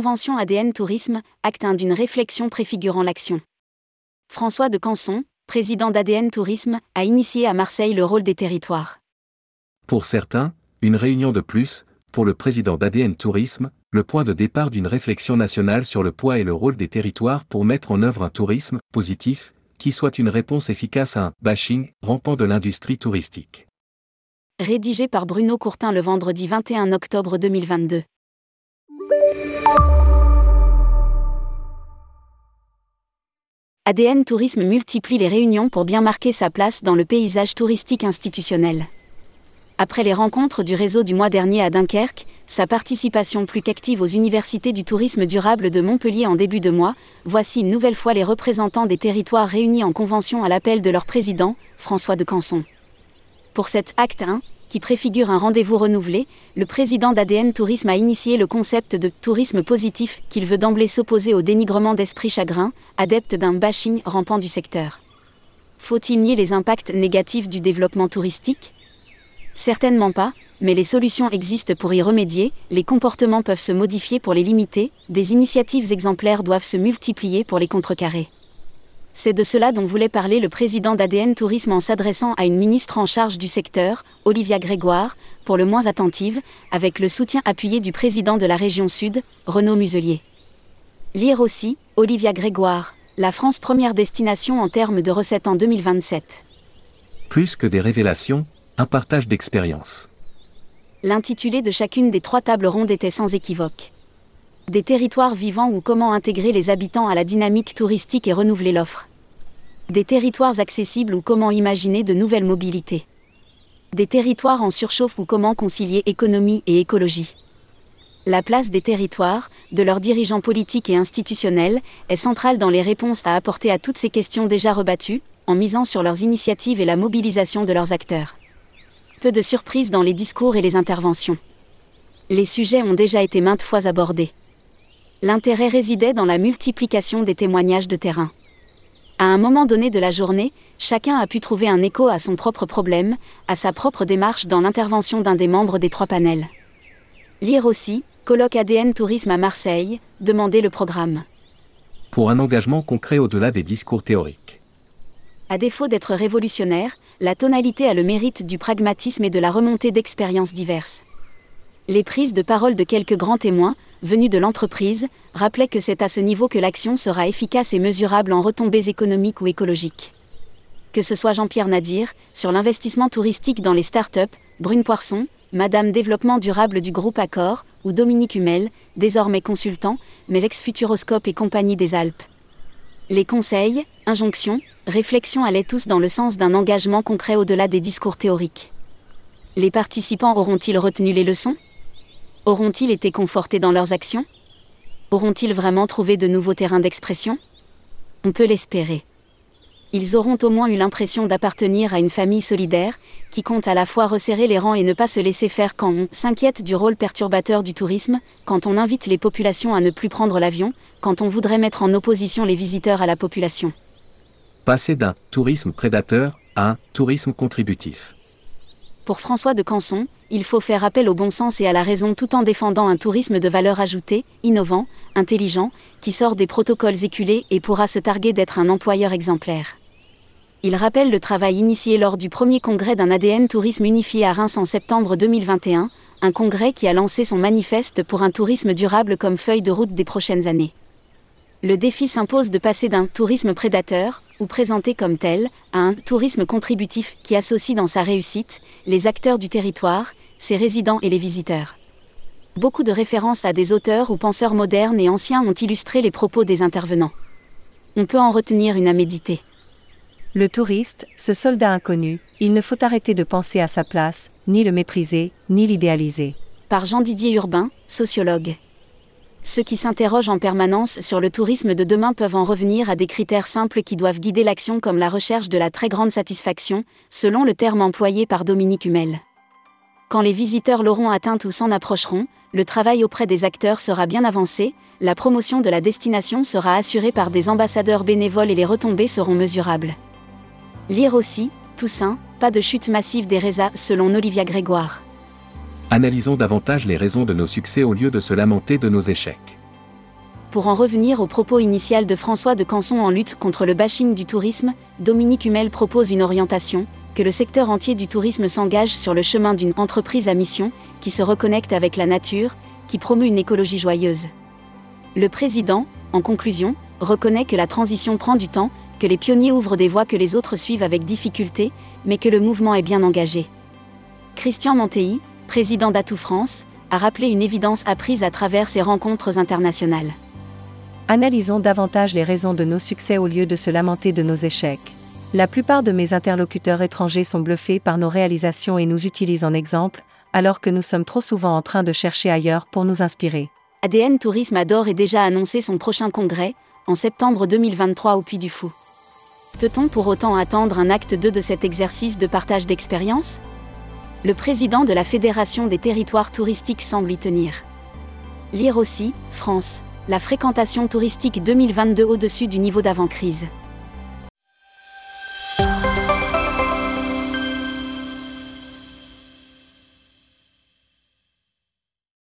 convention ADN Tourisme, acte 1 d'une réflexion préfigurant l'action. François de Canson, président d'ADN Tourisme, a initié à Marseille le rôle des territoires. Pour certains, une réunion de plus, pour le président d'ADN Tourisme, le point de départ d'une réflexion nationale sur le poids et le rôle des territoires pour mettre en œuvre un tourisme positif, qui soit une réponse efficace à un bashing rampant de l'industrie touristique. Rédigé par Bruno Courtin le vendredi 21 octobre 2022. ADN Tourisme multiplie les réunions pour bien marquer sa place dans le paysage touristique institutionnel. Après les rencontres du réseau du mois dernier à Dunkerque, sa participation plus qu'active aux universités du tourisme durable de Montpellier en début de mois, voici une nouvelle fois les représentants des territoires réunis en convention à l'appel de leur président, François de Canson. Pour cet acte 1, qui préfigure un rendez-vous renouvelé, le président d'ADN Tourisme a initié le concept de tourisme positif qu'il veut d'emblée s'opposer au dénigrement d'esprit chagrin, adepte d'un bashing rampant du secteur. Faut-il nier les impacts négatifs du développement touristique? Certainement pas, mais les solutions existent pour y remédier, les comportements peuvent se modifier pour les limiter, des initiatives exemplaires doivent se multiplier pour les contrecarrer. C'est de cela dont voulait parler le président d'ADN Tourisme en s'adressant à une ministre en charge du secteur, Olivia Grégoire, pour le moins attentive, avec le soutien appuyé du président de la région Sud, Renaud Muselier. Lire aussi, Olivia Grégoire, la France première destination en termes de recettes en 2027. Plus que des révélations, un partage d'expérience. L'intitulé de chacune des trois tables rondes était sans équivoque des territoires vivants ou comment intégrer les habitants à la dynamique touristique et renouveler l'offre. Des territoires accessibles ou comment imaginer de nouvelles mobilités. Des territoires en surchauffe ou comment concilier économie et écologie. La place des territoires, de leurs dirigeants politiques et institutionnels, est centrale dans les réponses à apporter à toutes ces questions déjà rebattues, en misant sur leurs initiatives et la mobilisation de leurs acteurs. Peu de surprises dans les discours et les interventions. Les sujets ont déjà été maintes fois abordés. L'intérêt résidait dans la multiplication des témoignages de terrain. À un moment donné de la journée, chacun a pu trouver un écho à son propre problème, à sa propre démarche dans l'intervention d'un des membres des trois panels. Lire aussi, colloque ADN Tourisme à Marseille, demander le programme. Pour un engagement concret au-delà des discours théoriques. À défaut d'être révolutionnaire, la tonalité a le mérite du pragmatisme et de la remontée d'expériences diverses. Les prises de parole de quelques grands témoins, venus de l'entreprise, rappelaient que c'est à ce niveau que l'action sera efficace et mesurable en retombées économiques ou écologiques. Que ce soit Jean-Pierre Nadir, sur l'investissement touristique dans les start-up, Brune Poisson, Madame Développement durable du groupe Accor, ou Dominique Humel, désormais consultant, mais ex-Futuroscope et compagnie des Alpes. Les conseils, injonctions, réflexions allaient tous dans le sens d'un engagement concret au-delà des discours théoriques. Les participants auront-ils retenu les leçons? Auront-ils été confortés dans leurs actions? Auront-ils vraiment trouvé de nouveaux terrains d'expression? On peut l'espérer. Ils auront au moins eu l'impression d'appartenir à une famille solidaire, qui compte à la fois resserrer les rangs et ne pas se laisser faire quand on s'inquiète du rôle perturbateur du tourisme, quand on invite les populations à ne plus prendre l'avion, quand on voudrait mettre en opposition les visiteurs à la population. Passer d'un tourisme prédateur à un tourisme contributif. Pour François de Canson, il faut faire appel au bon sens et à la raison tout en défendant un tourisme de valeur ajoutée, innovant, intelligent, qui sort des protocoles éculés et pourra se targuer d'être un employeur exemplaire. Il rappelle le travail initié lors du premier congrès d'un ADN Tourisme unifié à Reims en septembre 2021, un congrès qui a lancé son manifeste pour un tourisme durable comme feuille de route des prochaines années le défi s'impose de passer d'un tourisme prédateur, ou présenté comme tel, à un tourisme contributif qui associe dans sa réussite les acteurs du territoire, ses résidents et les visiteurs. Beaucoup de références à des auteurs ou penseurs modernes et anciens ont illustré les propos des intervenants. On peut en retenir une à méditer. Le touriste, ce soldat inconnu, il ne faut arrêter de penser à sa place, ni le mépriser, ni l'idéaliser. Par Jean-Didier Urbain, sociologue. Ceux qui s'interrogent en permanence sur le tourisme de demain peuvent en revenir à des critères simples qui doivent guider l'action comme la recherche de la très grande satisfaction, selon le terme employé par Dominique Humel. Quand les visiteurs l'auront atteinte ou s'en approcheront, le travail auprès des acteurs sera bien avancé, la promotion de la destination sera assurée par des ambassadeurs bénévoles et les retombées seront mesurables. Lire aussi, Toussaint, pas de chute massive des résas selon Olivia Grégoire analysons davantage les raisons de nos succès au lieu de se lamenter de nos échecs. Pour en revenir au propos initial de François de Canson en lutte contre le bashing du tourisme, Dominique Humel propose une orientation, que le secteur entier du tourisme s'engage sur le chemin d'une entreprise à mission, qui se reconnecte avec la nature, qui promeut une écologie joyeuse. Le président, en conclusion, reconnaît que la transition prend du temps, que les pionniers ouvrent des voies que les autres suivent avec difficulté, mais que le mouvement est bien engagé. Christian Montey, président d'Atout France, a rappelé une évidence apprise à travers ces rencontres internationales. Analysons davantage les raisons de nos succès au lieu de se lamenter de nos échecs. La plupart de mes interlocuteurs étrangers sont bluffés par nos réalisations et nous utilisent en exemple, alors que nous sommes trop souvent en train de chercher ailleurs pour nous inspirer. ADN Tourisme adore et déjà annoncé son prochain congrès, en septembre 2023 au Puy du Fou. Peut-on pour autant attendre un acte 2 de cet exercice de partage d'expérience? Le président de la Fédération des territoires touristiques semble y tenir. Lire aussi, France, la fréquentation touristique 2022 au-dessus du niveau d'avant-crise.